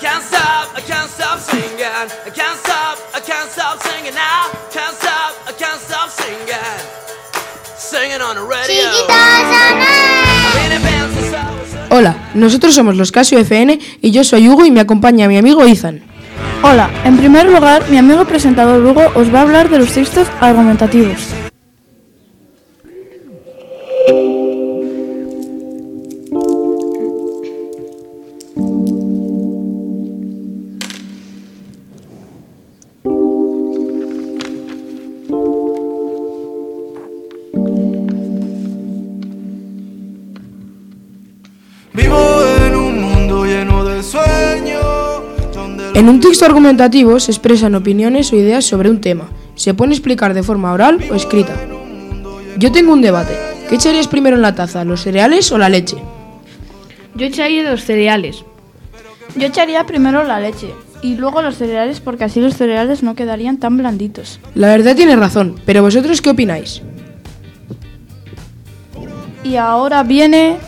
can't stop, I can't stop singing. I can't stop, I can't stop singing now. Can't stop, I can't stop singing. Singing on the radio. Hola, nosotros somos los Casio FN y yo soy Hugo y me acompaña mi amigo Ethan. Hola, en primer lugar, mi amigo presentador Hugo os va a hablar de los textos argumentativos. En un texto argumentativo se expresan opiniones o ideas sobre un tema. Se puede explicar de forma oral o escrita. Yo tengo un debate. ¿Qué echarías primero en la taza, los cereales o la leche? Yo echaría los cereales. Yo echaría primero la leche y luego los cereales porque así los cereales no quedarían tan blanditos. La verdad tiene razón, pero vosotros qué opináis? Y ahora viene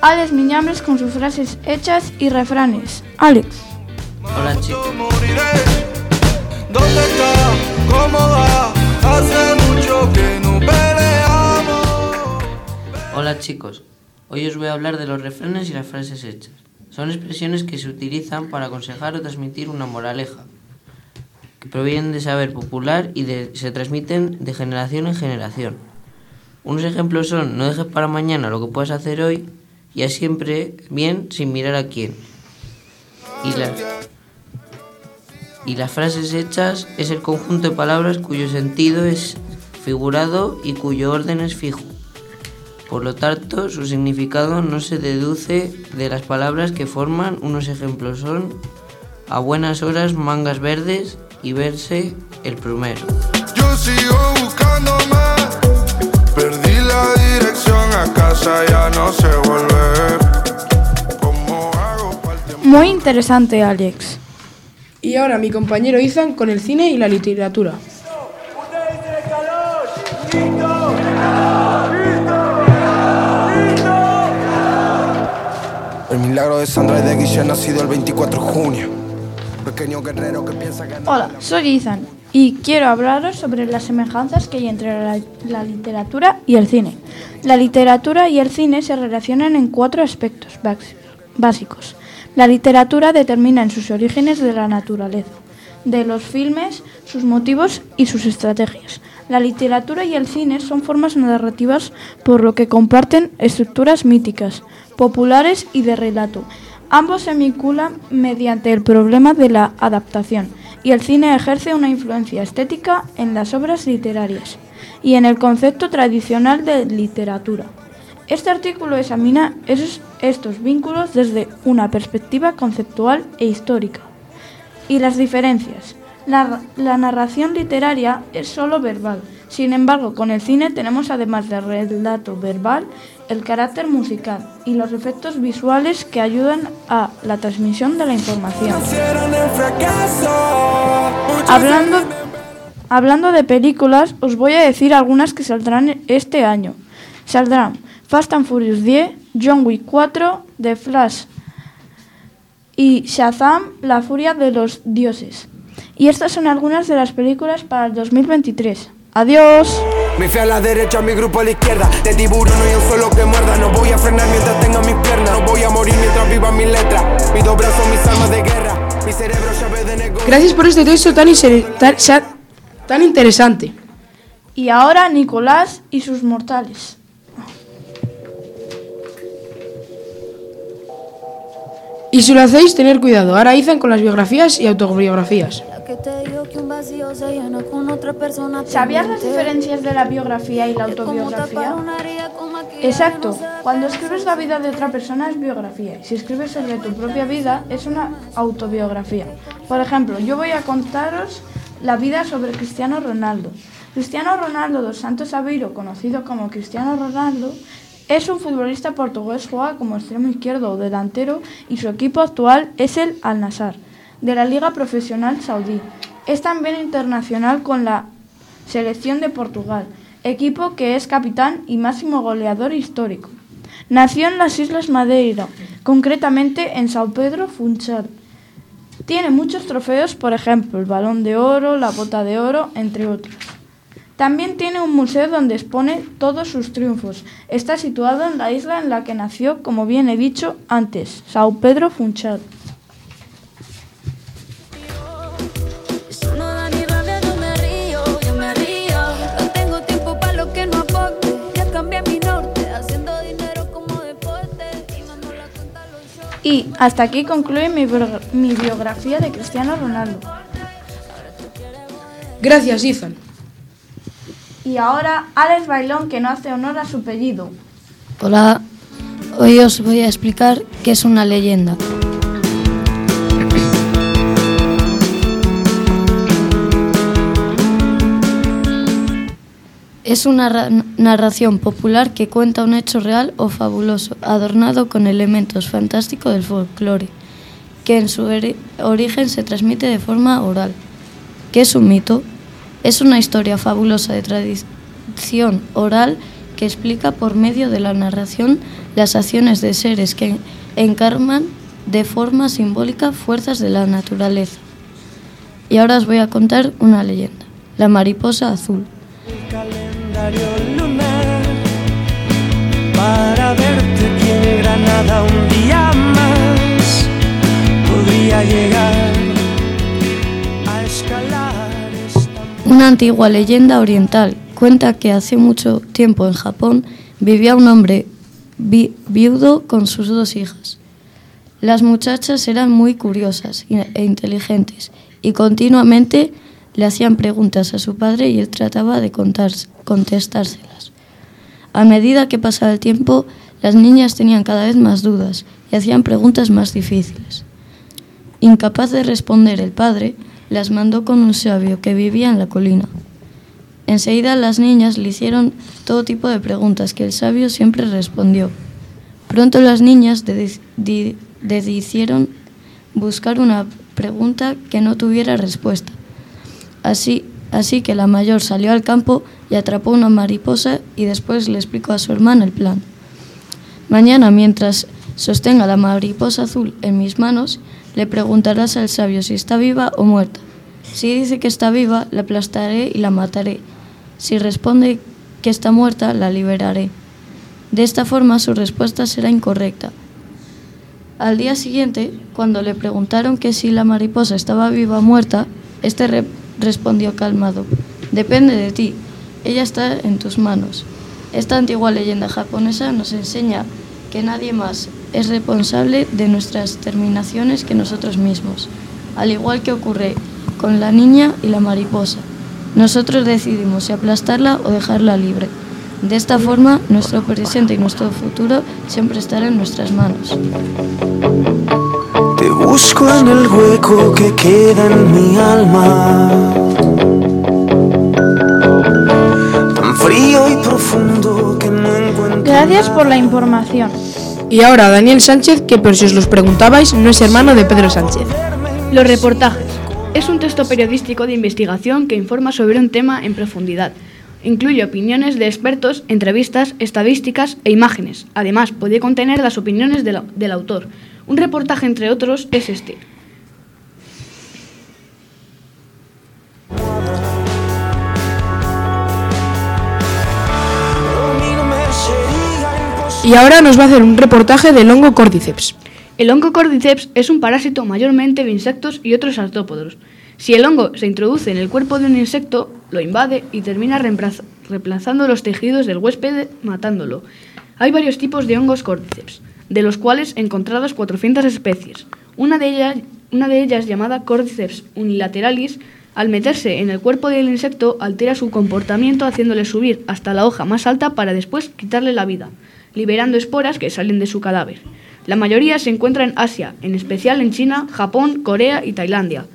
Alex Miñambres con sus frases hechas y refranes. Alex. Hola chicos, moriré. ¿Dónde está? ¿Cómo va? Hace mucho que no peleamos. hola chicos. Hoy os voy a hablar de los refranes y las frases hechas. Son expresiones que se utilizan para aconsejar o transmitir una moraleja, que provienen de saber popular y de- se transmiten de generación en generación. Unos ejemplos son no dejes para mañana lo que puedas hacer hoy y haz siempre bien sin mirar a quién. Y las, y las frases hechas es el conjunto de palabras cuyo sentido es figurado y cuyo orden es fijo. Por lo tanto, su significado no se deduce de las palabras que forman. Unos ejemplos son a buenas horas mangas verdes y verse el primero. Yo sigo buscándome. Perdí la dirección a casa, ya no sé volver. ¿Cómo hago para el tiempo? Muy interesante, Alex. Y ahora mi compañero Ethan con el cine y la literatura. El milagro de Sandra y de Guille nacido el 24 de junio. Pequeño guerrero que piensa que Hola, soy Ethan y quiero hablaros sobre las semejanzas que hay entre la, la literatura y el cine. La literatura y el cine se relacionan en cuatro aspectos bás- básicos. La literatura determina en sus orígenes de la naturaleza, de los filmes, sus motivos y sus estrategias. La literatura y el cine son formas narrativas por lo que comparten estructuras míticas, populares y de relato. Ambos se vinculan mediante el problema de la adaptación y el cine ejerce una influencia estética en las obras literarias y en el concepto tradicional de literatura. Este artículo examina esos- estos vínculos desde una perspectiva conceptual e histórica. Y las diferencias. La, la narración literaria es solo verbal. Sin embargo, con el cine tenemos además del relato verbal el carácter musical y los efectos visuales que ayudan a la transmisión de la información. Hablando, hablando de películas, os voy a decir algunas que saldrán este año. Saldrán Fast and Furious 10, John Wick 4, The Flash y Shazam, La Furia de los Dioses. Y estas son algunas de las películas para el 2023. Adiós. Mi fe a la derecha, mi grupo a la izquierda. De tiburón no hay un solo que muerda. No voy a frenar mientras tenga mis piernas. No voy a morir mientras viva mis letras. Mis dos brazos, mis armas de guerra. Mi cerebro, llave de negocio. Gracias por este texto tan interesante. Y ahora Nicolás y sus mortales. Y si lo hacéis, tener cuidado. Ahora Ethan con las biografías y autobiografías. ¿Sabías las diferencias de la biografía y la autobiografía? Exacto. Cuando escribes la vida de otra persona es biografía y si escribes sobre tu propia vida es una autobiografía. Por ejemplo, yo voy a contaros la vida sobre Cristiano Ronaldo. Cristiano Ronaldo dos Santos Aveiro, conocido como Cristiano Ronaldo, es un futbolista portugués, juega como extremo izquierdo o delantero y su equipo actual es el Al Nassr, de la Liga Profesional Saudí. Es también internacional con la selección de Portugal, equipo que es capitán y máximo goleador histórico. Nació en las Islas Madeira, concretamente en São Pedro Funchal. Tiene muchos trofeos, por ejemplo, el balón de oro, la bota de oro, entre otros. También tiene un museo donde expone todos sus triunfos. Está situado en la isla en la que nació, como bien he dicho antes, Sao Pedro Funchal. Y hasta aquí concluye mi, mi biografía de Cristiano Ronaldo. Gracias, Ethan. Y ahora Alex Bailón que no hace honor a su apellido. Hola, hoy os voy a explicar qué es una leyenda. Es una ra- narración popular que cuenta un hecho real o fabuloso, adornado con elementos fantásticos del folclore, que en su ori- origen se transmite de forma oral. ¿Qué es un mito? Es una historia fabulosa de tradición oral que explica por medio de la narración las acciones de seres que encarnan de forma simbólica fuerzas de la naturaleza. Y ahora os voy a contar una leyenda, la mariposa azul. calendario lunar para antigua leyenda oriental cuenta que hace mucho tiempo en Japón vivía un hombre vi- viudo con sus dos hijas. Las muchachas eran muy curiosas e inteligentes y continuamente le hacían preguntas a su padre y él trataba de contestárselas. A medida que pasaba el tiempo, las niñas tenían cada vez más dudas y hacían preguntas más difíciles. Incapaz de responder el padre, las mandó con un sabio que vivía en la colina. Enseguida las niñas le hicieron todo tipo de preguntas que el sabio siempre respondió. Pronto las niñas decidieron buscar una pregunta que no tuviera respuesta. Así, así que la mayor salió al campo y atrapó una mariposa y después le explicó a su hermana el plan. Mañana, mientras sostenga la mariposa azul en mis manos, le preguntarás al sabio si está viva o muerta. Si dice que está viva, la aplastaré y la mataré. Si responde que está muerta, la liberaré. De esta forma su respuesta será incorrecta. Al día siguiente, cuando le preguntaron que si la mariposa estaba viva o muerta, este re- respondió calmado, depende de ti, ella está en tus manos. Esta antigua leyenda japonesa nos enseña que nadie más es responsable de nuestras terminaciones que nosotros mismos, al igual que ocurre con la niña y la mariposa. Nosotros decidimos si aplastarla o dejarla libre. De esta forma, nuestro presente y nuestro futuro siempre estarán en nuestras manos. Te busco en el hueco que queda en mi alma. Tan frío y profundo que no encuentro. Gracias por la información. Y ahora Daniel Sánchez, que por si os los preguntabais, no es hermano de Pedro Sánchez. Los reportajes. Es un texto periodístico de investigación que informa sobre un tema en profundidad. Incluye opiniones de expertos, entrevistas, estadísticas e imágenes. Además, puede contener las opiniones del, del autor. Un reportaje, entre otros, es este. Y ahora nos va a hacer un reportaje del hongo cordyceps. El hongo cordyceps es un parásito mayormente de insectos y otros artrópodos. Si el hongo se introduce en el cuerpo de un insecto, lo invade y termina reemplaza- reemplazando los tejidos del huésped, matándolo. Hay varios tipos de hongos cordyceps, de los cuales encontradas 400 especies. Una de ellas, una de ellas llamada Cordyceps unilateralis, al meterse en el cuerpo del insecto, altera su comportamiento haciéndole subir hasta la hoja más alta para después quitarle la vida, liberando esporas que salen de su cadáver. La mayoría se encuentra en Asia, en especial en China, Japón, Corea y Tailandia.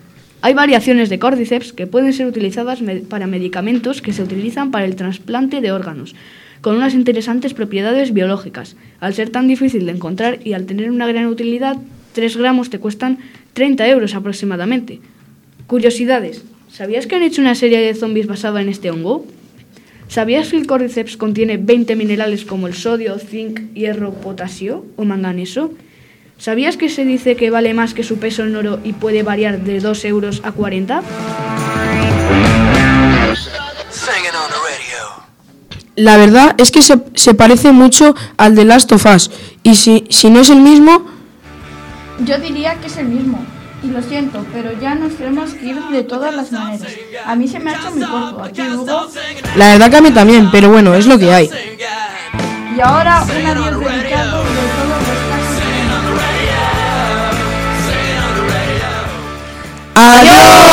Hay variaciones de Cordyceps que pueden ser utilizadas para medicamentos que se utilizan para el trasplante de órganos, con unas interesantes propiedades biológicas. Al ser tan difícil de encontrar y al tener una gran utilidad, 3 gramos te cuestan 30 euros aproximadamente. Curiosidades. ¿Sabías que han hecho una serie de zombies basada en este hongo? ¿Sabías que el Cordyceps contiene 20 minerales como el sodio, zinc, hierro, potasio o manganeso? ¿Sabías que se dice que vale más que su peso en oro y puede variar de 2 euros a 40? Singing on the radio. La verdad es que se, se parece mucho al de Last of Us. Y si, si no es el mismo, Yo diría que es el mismo. Y lo siento, pero ya nos tenemos que ir de todas las maneras. A mí se me ha hecho muy corto. A ti, Hugo. la verdad que a mí también, pero bueno, es lo que hay. Y ahora un adiós dedicado de todos los casos. ¡Adiós!